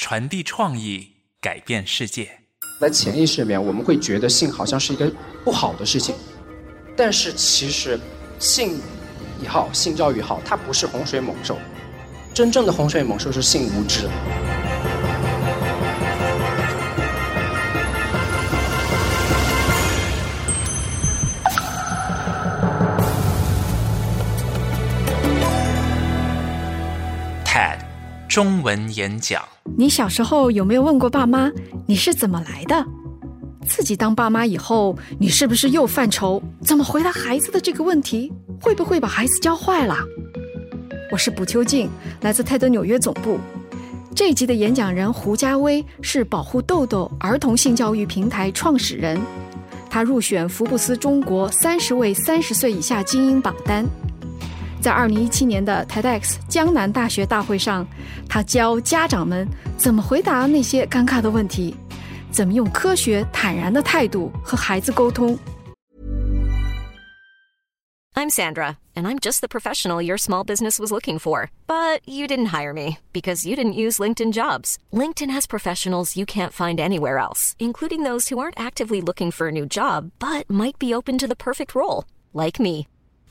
传递创意，改变世界。在潜意识里面，我们会觉得性好像是一个不好的事情，但是其实性也好，性教育也好，它不是洪水猛兽。真正的洪水猛兽是性无知。中文演讲。你小时候有没有问过爸妈你是怎么来的？自己当爸妈以后，你是不是又犯愁怎么回答孩子的这个问题？会不会把孩子教坏了？我是卜秋静，来自泰德纽约总部。这一集的演讲人胡家威是保护豆豆儿童性教育平台创始人，他入选福布斯中国三十位三十岁以下精英榜单。在二零一七年的 TEDx 江南大学大会上，他教家长们怎么回答那些尴尬的问题，怎么用科学坦然的态度和孩子沟通。 I'm Sandra, and I'm just the professional your small business was looking for. But you didn't hire me because you didn't use LinkedIn jobs. LinkedIn has professionals you can't find anywhere else, including those who aren't actively looking for a new job but might be open to the perfect role, like me.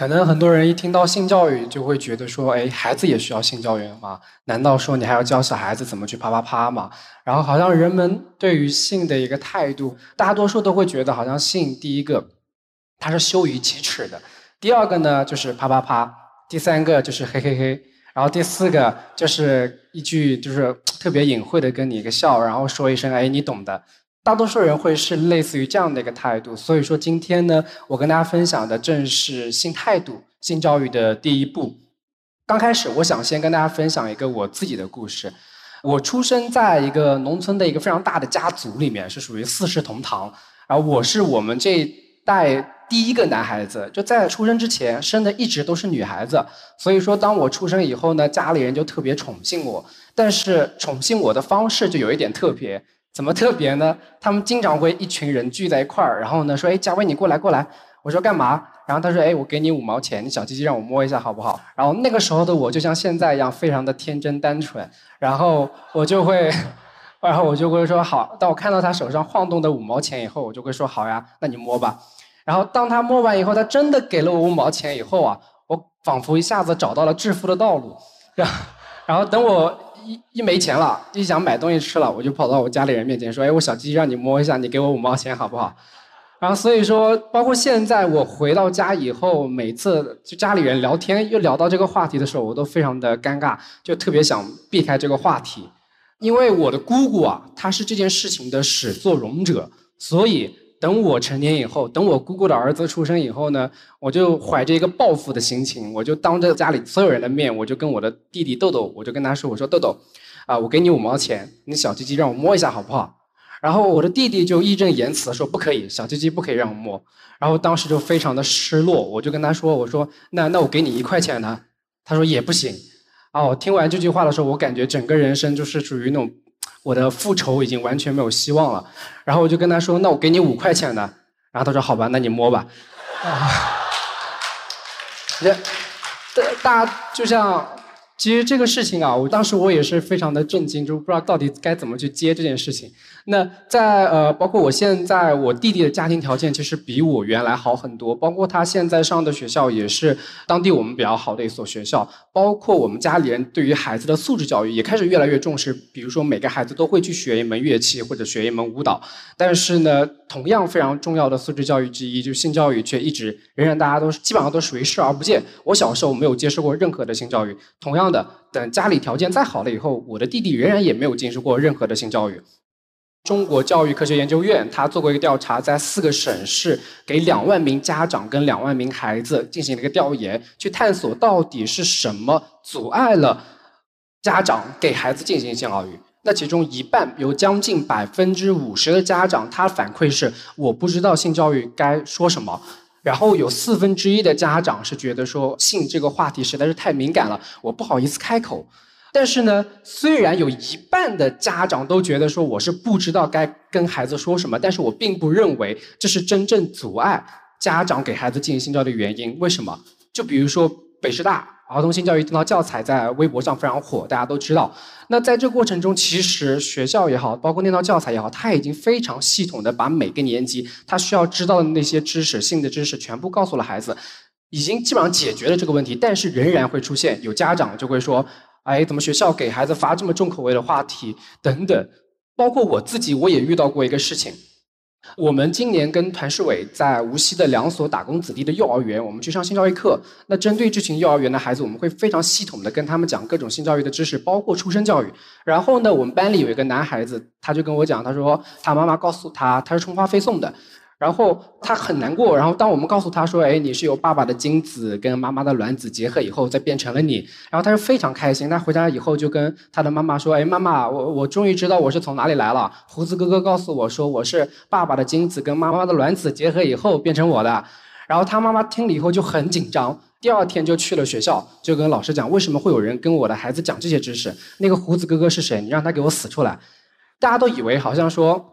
可能很多人一听到性教育就会觉得说，哎，孩子也需要性教育吗？难道说你还要教小孩子怎么去啪啪啪吗？然后好像人们对于性的一个态度，大多数都会觉得好像性第一个它是羞于启齿的，第二个呢就是啪啪啪，第三个就是嘿嘿嘿，然后第四个就是一句就是特别隐晦的跟你一个笑，然后说一声哎你懂的。大多数人会是类似于这样的一个态度，所以说今天呢，我跟大家分享的正是性态度、性教育的第一步。刚开始，我想先跟大家分享一个我自己的故事。我出生在一个农村的一个非常大的家族里面，是属于四世同堂。然后我是我们这一代第一个男孩子，就在出生之前生的一直都是女孩子。所以说，当我出生以后呢，家里人就特别宠幸我。但是宠幸我的方式就有一点特别。怎么特别呢？他们经常会一群人聚在一块儿，然后呢说：“哎，嘉威你过来过来。”我说：“干嘛？”然后他说：“哎，我给你五毛钱，你小鸡鸡让我摸一下好不好？”然后那个时候的我就像现在一样，非常的天真单纯。然后我就会，然后我就会说：“好。”当我看到他手上晃动的五毛钱以后，我就会说：“好呀，那你摸吧。”然后当他摸完以后，他真的给了我五毛钱以后啊，我仿佛一下子找到了致富的道路。然后，然后等我。一一没钱了，一想买东西吃了，我就跑到我家里人面前说：“哎，我小鸡鸡让你摸一下，你给我五毛钱好不好？”然后所以说，包括现在我回到家以后，每次就家里人聊天又聊到这个话题的时候，我都非常的尴尬，就特别想避开这个话题，因为我的姑姑啊，她是这件事情的始作俑者，所以。等我成年以后，等我姑姑的儿子出生以后呢，我就怀着一个报复的心情，我就当着家里所有人的面，我就跟我的弟弟豆豆，我就跟他说：“我说豆豆，啊，我给你五毛钱，你小鸡鸡让我摸一下好不好？”然后我的弟弟就义正言辞说：“不可以，小鸡鸡不可以让我摸。”然后当时就非常的失落，我就跟他说：“我说那那我给你一块钱呢？”他说也不行。啊，我听完这句话的时候，我感觉整个人生就是属于那种。我的复仇已经完全没有希望了，然后我就跟他说：“那我给你五块钱的。”然后他说：“好吧，那你摸吧。”啊，这大大家就像其实这个事情啊，我当时我也是非常的震惊，就不知道到底该怎么去接这件事情。那在呃，包括我现在我弟弟的家庭条件其实比我原来好很多，包括他现在上的学校也是当地我们比较好的一所学校，包括我们家里人对于孩子的素质教育也开始越来越重视，比如说每个孩子都会去学一门乐器或者学一门舞蹈。但是呢，同样非常重要的素质教育之一就是性教育，却一直仍然大家都基本上都属于视而不见。我小时候没有接受过任何的性教育，同样的，等家里条件再好了以后，我的弟弟仍然也没有接受过任何的性教育。中国教育科学研究院他做过一个调查，在四个省市给两万名家长跟两万名孩子进行了一个调研，去探索到底是什么阻碍了家长给孩子进行性教育。那其中一半有将近百分之五十的家长，他反馈是我不知道性教育该说什么。然后有四分之一的家长是觉得说性这个话题实在是太敏感了，我不好意思开口。但是呢，虽然有一半的家长都觉得说我是不知道该跟孩子说什么，但是我并不认为这是真正阻碍家长给孩子进行性教育的原因。为什么？就比如说北师大。儿童性教育这套教材在微博上非常火，大家都知道。那在这过程中，其实学校也好，包括那套教材也好，它已经非常系统的把每个年级他需要知道的那些知识、性的知识全部告诉了孩子，已经基本上解决了这个问题。但是仍然会出现有家长就会说：“哎，怎么学校给孩子发这么重口味的话题？”等等。包括我自己，我也遇到过一个事情。我们今年跟团市委在无锡的两所打工子弟的幼儿园，我们去上性教育课。那针对这群幼儿园的孩子，我们会非常系统的跟他们讲各种性教育的知识，包括出生教育。然后呢，我们班里有一个男孩子，他就跟我讲，他说他妈妈告诉他，他是充话费送的。然后他很难过。然后当我们告诉他说：“哎，你是由爸爸的精子跟妈妈的卵子结合以后，再变成了你。”然后他就非常开心。他回家以后就跟他的妈妈说：“哎，妈妈，我我终于知道我是从哪里来了。胡子哥哥告诉我说我是爸爸的精子跟妈妈的卵子结合以后变成我的。”然后他妈妈听了以后就很紧张，第二天就去了学校，就跟老师讲：“为什么会有人跟我的孩子讲这些知识？那个胡子哥哥是谁？你让他给我死出来！”大家都以为好像说。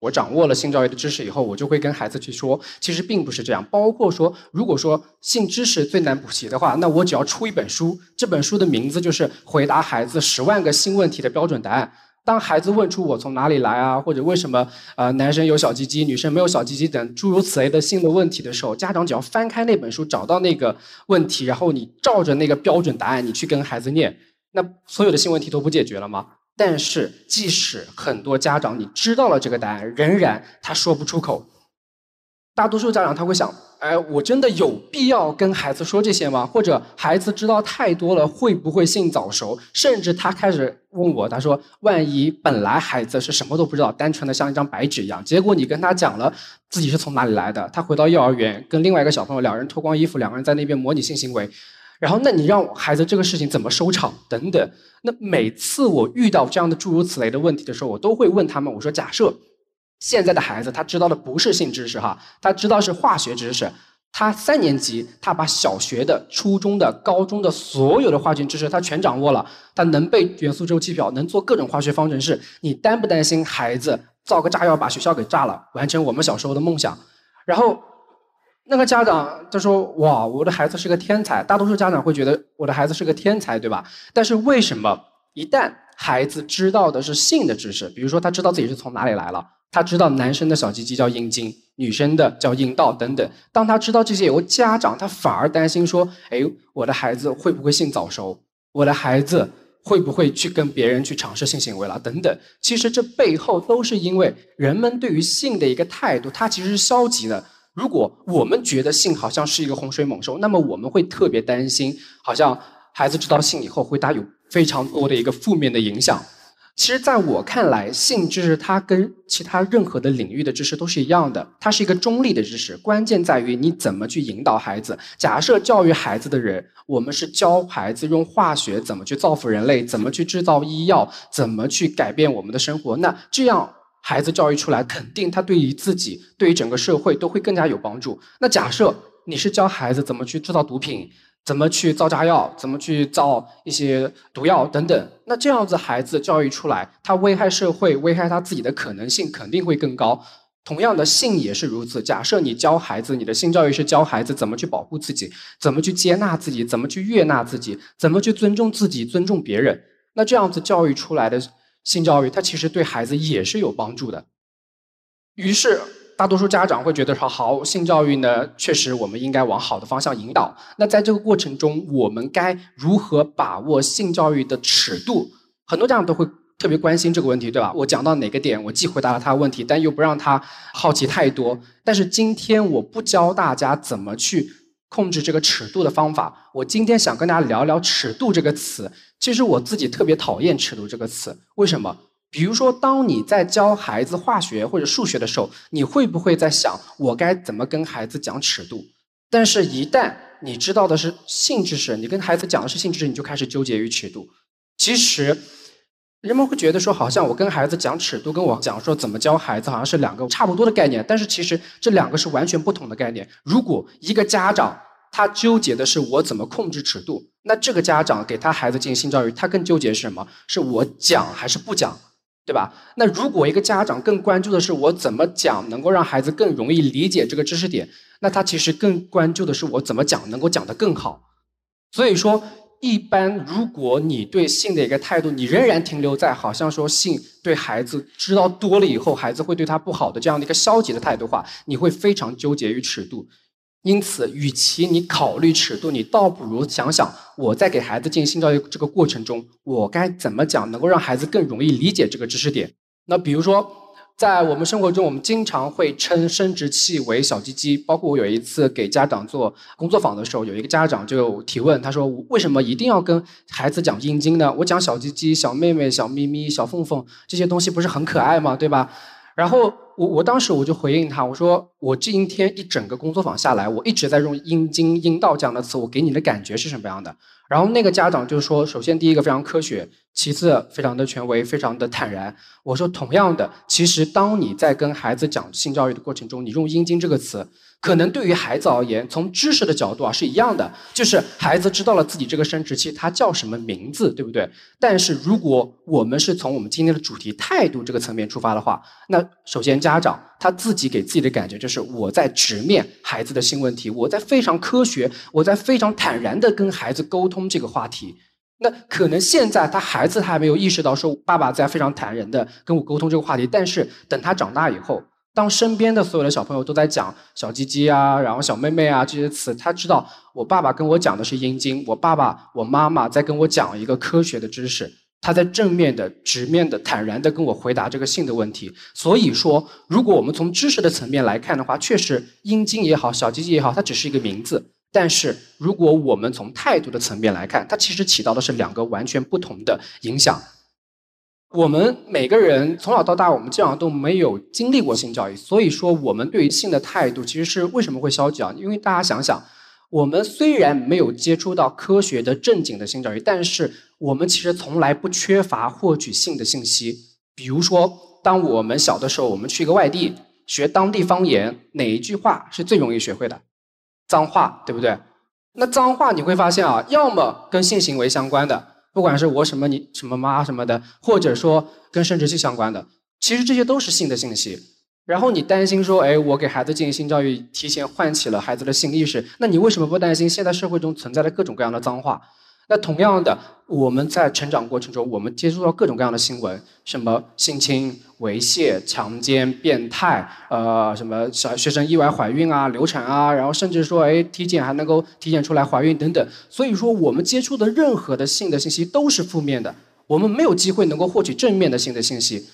我掌握了性教育的知识以后，我就会跟孩子去说，其实并不是这样。包括说，如果说性知识最难补习的话，那我只要出一本书，这本书的名字就是回答孩子十万个性问题的标准答案。当孩子问出我从哪里来啊，或者为什么呃男生有小鸡鸡，女生没有小鸡鸡等诸如此类的性的问题的时候，家长只要翻开那本书，找到那个问题，然后你照着那个标准答案，你去跟孩子念，那所有的性问题都不解决了吗？但是，即使很多家长你知道了这个答案，仍然他说不出口。大多数家长他会想：哎，我真的有必要跟孩子说这些吗？或者孩子知道太多了，会不会性早熟？甚至他开始问我，他说：万一本来孩子是什么都不知道，单纯的像一张白纸一样，结果你跟他讲了自己是从哪里来的，他回到幼儿园跟另外一个小朋友两人脱光衣服，两个人在那边模拟性行为。然后，那你让孩子这个事情怎么收场？等等。那每次我遇到这样的诸如此类的问题的时候，我都会问他们：我说，假设现在的孩子他知道的不是性知识哈，他知道是化学知识，他三年级他把小学的、初中的、高中的所有的化学知识他全掌握了，他能背元素周期表，能做各种化学方程式。你担不担心孩子造个炸药把学校给炸了，完成我们小时候的梦想？然后。那个家长他说：“哇，我的孩子是个天才。”大多数家长会觉得我的孩子是个天才，对吧？但是为什么一旦孩子知道的是性的知识，比如说他知道自己是从哪里来了，他知道男生的小鸡鸡叫阴茎，女生的叫阴道等等，当他知道这些以后，家长他反而担心说：“哎，我的孩子会不会性早熟？我的孩子会不会去跟别人去尝试性行为了？等等。”其实这背后都是因为人们对于性的一个态度，它其实是消极的。如果我们觉得性好像是一个洪水猛兽，那么我们会特别担心，好像孩子知道性以后会带有非常多的一个负面的影响。其实，在我看来，性知识它跟其他任何的领域的知识都是一样的，它是一个中立的知识。关键在于你怎么去引导孩子。假设教育孩子的人，我们是教孩子用化学怎么去造福人类，怎么去制造医药，怎么去改变我们的生活，那这样。孩子教育出来，肯定他对于自己、对于整个社会都会更加有帮助。那假设你是教孩子怎么去制造毒品，怎么去造炸药，怎么去造一些毒药等等，那这样子孩子教育出来，他危害社会、危害他自己的可能性肯定会更高。同样的，性也是如此。假设你教孩子，你的性教育是教孩子怎么去保护自己，怎么去接纳自己，怎么去悦纳自己，怎么去尊重自己、尊重别人。那这样子教育出来的性教育，它其实对孩子也是有帮助的。于是，大多数家长会觉得说：“好，性教育呢，确实我们应该往好的方向引导。那在这个过程中，我们该如何把握性教育的尺度？”很多家长都会。特别关心这个问题，对吧？我讲到哪个点，我既回答了他的问题，但又不让他好奇太多。但是今天我不教大家怎么去控制这个尺度的方法。我今天想跟大家聊聊“尺度”这个词。其实我自己特别讨厌“尺度”这个词，为什么？比如说，当你在教孩子化学或者数学的时候，你会不会在想我该怎么跟孩子讲尺度？但是，一旦你知道的是性知识，你跟孩子讲的是性知识，你就开始纠结于尺度。其实。人们会觉得说，好像我跟孩子讲尺度，跟我讲说怎么教孩子，好像是两个差不多的概念。但是其实这两个是完全不同的概念。如果一个家长他纠结的是我怎么控制尺度，那这个家长给他孩子进行性教育，他更纠结是什么？是我讲还是不讲，对吧？那如果一个家长更关注的是我怎么讲能够让孩子更容易理解这个知识点，那他其实更关注的是我怎么讲能够讲得更好。所以说。一般，如果你对性的一个态度，你仍然停留在好像说性对孩子知道多了以后，孩子会对他不好的这样的一个消极的态度话，你会非常纠结于尺度。因此，与其你考虑尺度，你倒不如想想我在给孩子进行性教育这个过程中，我该怎么讲能够让孩子更容易理解这个知识点。那比如说。在我们生活中，我们经常会称生殖器为小鸡鸡。包括我有一次给家长做工作坊的时候，有一个家长就提问，他说：“为什么一定要跟孩子讲阴茎呢？我讲小鸡鸡、小妹妹、小咪咪、小凤凤这些东西不是很可爱吗？对吧？”然后我我当时我就回应他，我说：“我今天一整个工作坊下来，我一直在用阴茎、阴道这样的词，我给你的感觉是什么样的？”然后那个家长就说：“首先第一个非常科学。”其次，非常的权威，非常的坦然。我说，同样的，其实当你在跟孩子讲性教育的过程中，你用“阴茎”这个词。可能对于孩子而言，从知识的角度啊是一样的，就是孩子知道了自己这个生殖器它叫什么名字，对不对？但是如果我们是从我们今天的主题态度这个层面出发的话，那首先家家长他自己给自己的感觉就是我在直面孩子的性问题，我在非常科学，我在非常坦然的跟孩子沟通这个话题。那可能现在他孩子还没有意识到说爸爸在非常坦然的跟我沟通这个话题，但是等他长大以后。当身边的所有的小朋友都在讲小鸡鸡啊，然后小妹妹啊这些词，他知道我爸爸跟我讲的是阴茎，我爸爸我妈妈在跟我讲一个科学的知识，他在正面的、直面的、坦然的跟我回答这个性的问题。所以说，如果我们从知识的层面来看的话，确实阴茎也好，小鸡鸡也好，它只是一个名字。但是如果我们从态度的层面来看，它其实起到的是两个完全不同的影响。我们每个人从小到大，我们基本上都没有经历过性教育，所以说我们对于性的态度其实是为什么会消极啊？因为大家想想，我们虽然没有接触到科学的正经的性教育，但是我们其实从来不缺乏获取性的信息。比如说，当我们小的时候，我们去一个外地学当地方言，哪一句话是最容易学会的？脏话，对不对？那脏话你会发现啊，要么跟性行为相关的。不管是我什么你什么妈什么的，或者说跟生殖器相关的，其实这些都是性的信息。然后你担心说，哎，我给孩子进行性教育，提前唤起了孩子的性意识，那你为什么不担心现在社会中存在的各种各样的脏话？那同样的，我们在成长过程中，我们接触到各种各样的新闻，什么性侵、猥亵、强奸、变态，呃，什么小学生意外怀孕啊、流产啊，然后甚至说，哎，体检还能够体检出来怀孕等等。所以说，我们接触的任何的性的信息都是负面的，我们没有机会能够获取正面的性的信息。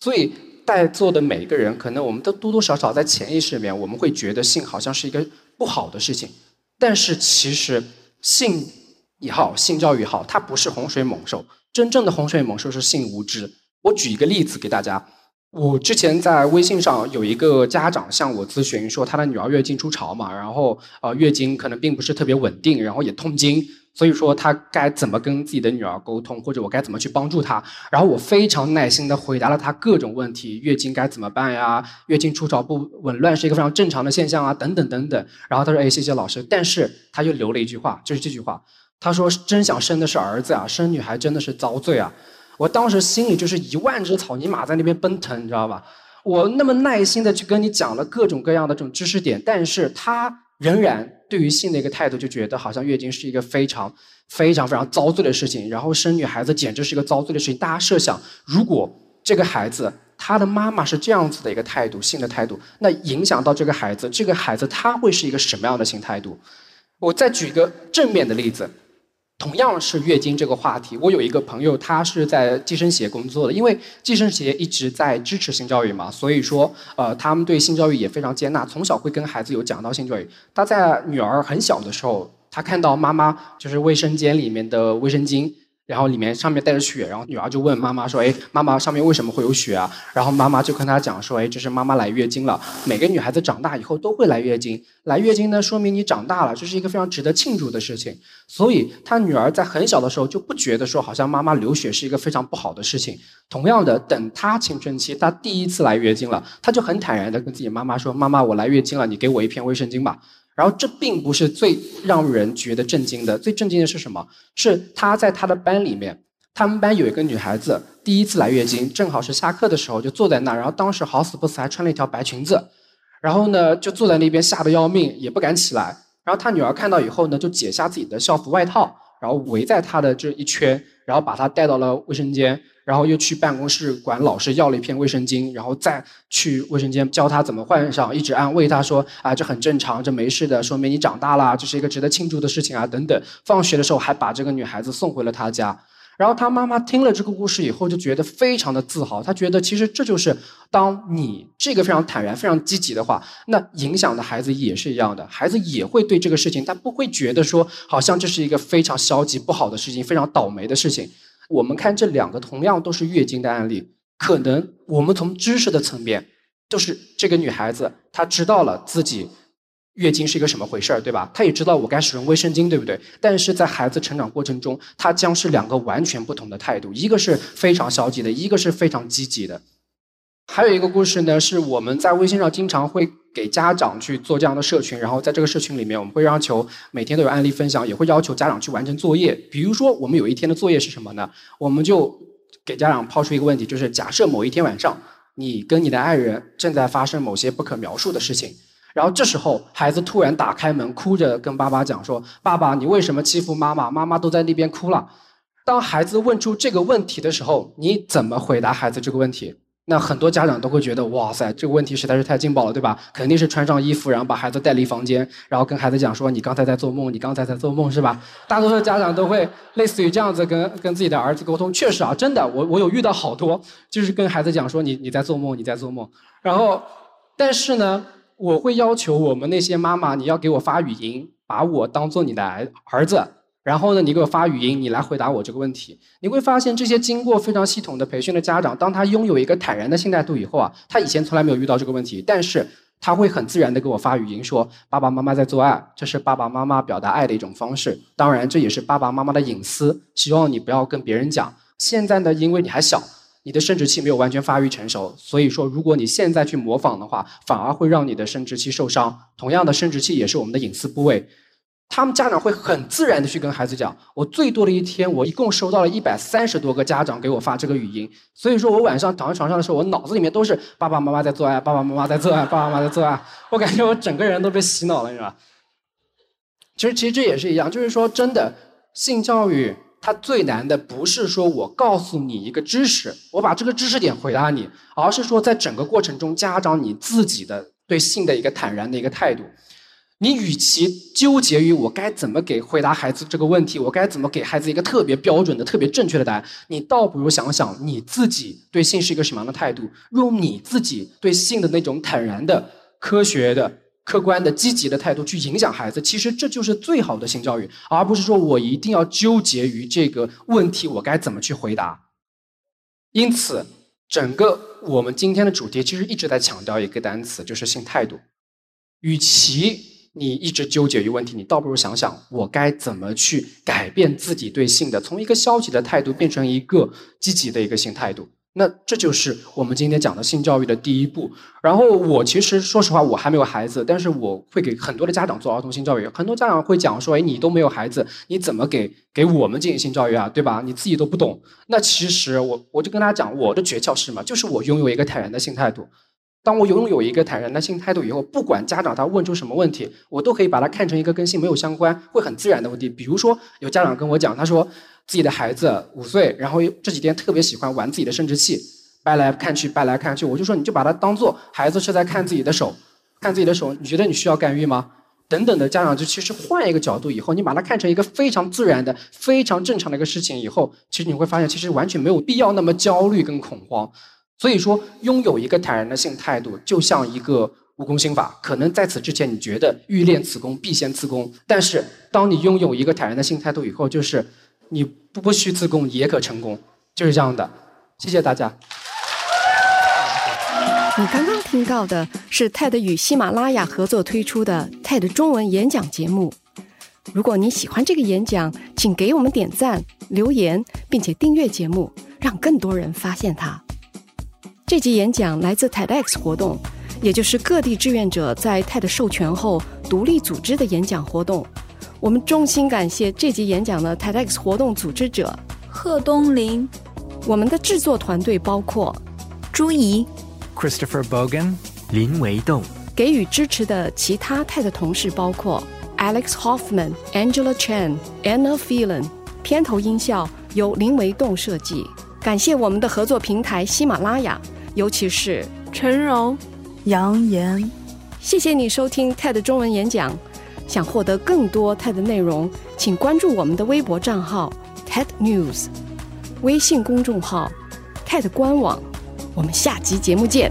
所以，在座的每一个人，可能我们都多多少少在潜意识里面，我们会觉得性好像是一个不好的事情。但是，其实性。也好，性教育也好，它不是洪水猛兽。真正的洪水猛兽是性无知。我举一个例子给大家。我之前在微信上有一个家长向我咨询，说他的女儿月经初潮嘛，然后呃月经可能并不是特别稳定，然后也痛经，所以说他该怎么跟自己的女儿沟通，或者我该怎么去帮助他？然后我非常耐心的回答了他各种问题，月经该怎么办呀？月经初潮不紊乱是一个非常正常的现象啊，等等等等。然后他说：“哎，谢谢老师。”但是他又留了一句话，就是这句话。他说：“真想生的是儿子啊，生女孩真的是遭罪啊！”我当时心里就是一万只草泥马在那边奔腾，你知道吧？我那么耐心的去跟你讲了各种各样的这种知识点，但是他仍然对于性的一个态度，就觉得好像月经是一个非常非常非常遭罪的事情，然后生女孩子简直是一个遭罪的事情。大家设想，如果这个孩子他的妈妈是这样子的一个态度，性的态度，那影响到这个孩子，这个孩子他会是一个什么样的性态度？我再举一个正面的例子。同样是月经这个话题，我有一个朋友，他是在计生协工作的，因为计生协一直在支持性教育嘛，所以说，呃，他们对性教育也非常接纳，从小会跟孩子有讲到性教育。他在女儿很小的时候，他看到妈妈就是卫生间里面的卫生巾。然后里面上面带着血，然后女儿就问妈妈说：“哎，妈妈上面为什么会有血啊？”然后妈妈就跟她讲说：“哎，这是妈妈来月经了。每个女孩子长大以后都会来月经，来月经呢说明你长大了，这是一个非常值得庆祝的事情。所以她女儿在很小的时候就不觉得说好像妈妈流血是一个非常不好的事情。同样的，等她青春期，她第一次来月经了，她就很坦然的跟自己妈妈说：“妈妈，我来月经了，你给我一片卫生巾吧。”然后这并不是最让人觉得震惊的，最震惊的是什么？是他在他的班里面，他们班有一个女孩子第一次来月经，正好是下课的时候，就坐在那儿，然后当时好死不死还穿了一条白裙子，然后呢就坐在那边吓得要命，也不敢起来。然后他女儿看到以后呢，就解下自己的校服外套，然后围在她的这一圈，然后把她带到了卫生间。然后又去办公室管老师要了一片卫生巾，然后再去卫生间教他怎么换上，一直安慰他说：“啊，这很正常，这没事的，说明你长大了，这是一个值得庆祝的事情啊，等等。”放学的时候还把这个女孩子送回了他家。然后他妈妈听了这个故事以后，就觉得非常的自豪。他觉得其实这就是当你这个非常坦然、非常积极的话，那影响的孩子也是一样的，孩子也会对这个事情，他不会觉得说好像这是一个非常消极、不好的事情，非常倒霉的事情。我们看这两个同样都是月经的案例，可能我们从知识的层面，就是这个女孩子她知道了自己月经是一个什么回事儿，对吧？她也知道我该使用卫生巾，对不对？但是在孩子成长过程中，她将是两个完全不同的态度，一个是非常消极的，一个是非常积极的。还有一个故事呢，是我们在微信上经常会给家长去做这样的社群，然后在这个社群里面，我们会要求每天都有案例分享，也会要求家长去完成作业。比如说，我们有一天的作业是什么呢？我们就给家长抛出一个问题，就是假设某一天晚上，你跟你的爱人正在发生某些不可描述的事情，然后这时候孩子突然打开门，哭着跟爸爸讲说：“爸爸，你为什么欺负妈妈？妈妈都在那边哭了。”当孩子问出这个问题的时候，你怎么回答孩子这个问题？那很多家长都会觉得，哇塞，这个问题实在是太劲爆了，对吧？肯定是穿上衣服，然后把孩子带离房间，然后跟孩子讲说：“你刚才在做梦，你刚才在做梦，是吧？”大多数家长都会类似于这样子跟跟自己的儿子沟通。确实啊，真的，我我有遇到好多，就是跟孩子讲说：“你你在做梦，你在做梦。”然后，但是呢，我会要求我们那些妈妈，你要给我发语音，把我当做你的儿儿子。然后呢，你给我发语音，你来回答我这个问题。你会发现，这些经过非常系统的培训的家长，当他拥有一个坦然的心态度以后啊，他以前从来没有遇到这个问题，但是他会很自然的给我发语音说：“爸爸妈妈在做爱，这是爸爸妈妈表达爱的一种方式。当然，这也是爸爸妈妈的隐私，希望你不要跟别人讲。现在呢，因为你还小，你的生殖器没有完全发育成熟，所以说，如果你现在去模仿的话，反而会让你的生殖器受伤。同样的，生殖器也是我们的隐私部位。”他们家长会很自然的去跟孩子讲，我最多的一天，我一共收到了一百三十多个家长给我发这个语音，所以说我晚上躺在床上的时候，我脑子里面都是爸爸妈妈在做爱，爸爸妈妈在做爱，爸爸妈妈在做爱，我感觉我整个人都被洗脑了，你知道吧？其实，其实这也是一样，就是说，真的，性教育它最难的不是说我告诉你一个知识，我把这个知识点回答你，而是说在整个过程中，家长你自己的对性的一个坦然的一个态度。你与其纠结于我该怎么给回答孩子这个问题，我该怎么给孩子一个特别标准的、特别正确的答案，你倒不如想想你自己对性是一个什么样的态度，用你自己对性的那种坦然的、科学的、客观的、积极的态度去影响孩子。其实这就是最好的性教育，而不是说我一定要纠结于这个问题我该怎么去回答。因此，整个我们今天的主题其实一直在强调一个单词，就是性态度。与其你一直纠结于问题，你倒不如想想我该怎么去改变自己对性的，从一个消极的态度变成一个积极的一个性态度。那这就是我们今天讲的性教育的第一步。然后我其实说实话，我还没有孩子，但是我会给很多的家长做儿童性教育。很多家长会讲说：“哎，你都没有孩子，你怎么给给我们进行性教育啊？对吧？你自己都不懂。”那其实我我就跟大家讲，我的诀窍是什么？就是我拥有一个坦然的性态度。当我拥有一个坦然的性态度以后，不管家长他问出什么问题，我都可以把它看成一个跟性没有相关、会很自然的问题。比如说，有家长跟我讲，他说自己的孩子五岁，然后这几天特别喜欢玩自己的生殖器，掰来看去，掰来看去。我就说，你就把它当做孩子是在看自己的手，看自己的手，你觉得你需要干预吗？等等的家长就其实换一个角度以后，你把它看成一个非常自然的、非常正常的一个事情以后，其实你会发现，其实完全没有必要那么焦虑跟恐慌。所以说，拥有一个坦然的性态度，就像一个武功心法。可能在此之前，你觉得欲练此功，必先自宫。但是，当你拥有一个坦然的性态度以后，就是你不不需自宫也可成功，就是这样的。谢谢大家。你刚刚听到的是 TED 与喜马拉雅合作推出的 TED 中文演讲节目。如果你喜欢这个演讲，请给我们点赞、留言，并且订阅节目，让更多人发现它。这集演讲来自 TEDx 活动，也就是各地志愿者在 TED 授权后独立组织的演讲活动。我们衷心感谢这集演讲的 TEDx 活动组织者贺东林。我们的制作团队包括朱怡、Christopher Bogan、林维栋。给予支持的其他 TED 同事包括 Alex Hoffman、Angela Chen、Anna Phelan。片头音效由林维栋设计。感谢我们的合作平台喜马拉雅。尤其是陈荣、杨岩，谢谢你收听 TED 中文演讲。想获得更多 TED 内容，请关注我们的微博账号 TED News，微信公众号 TED 官网。我们下集节目见。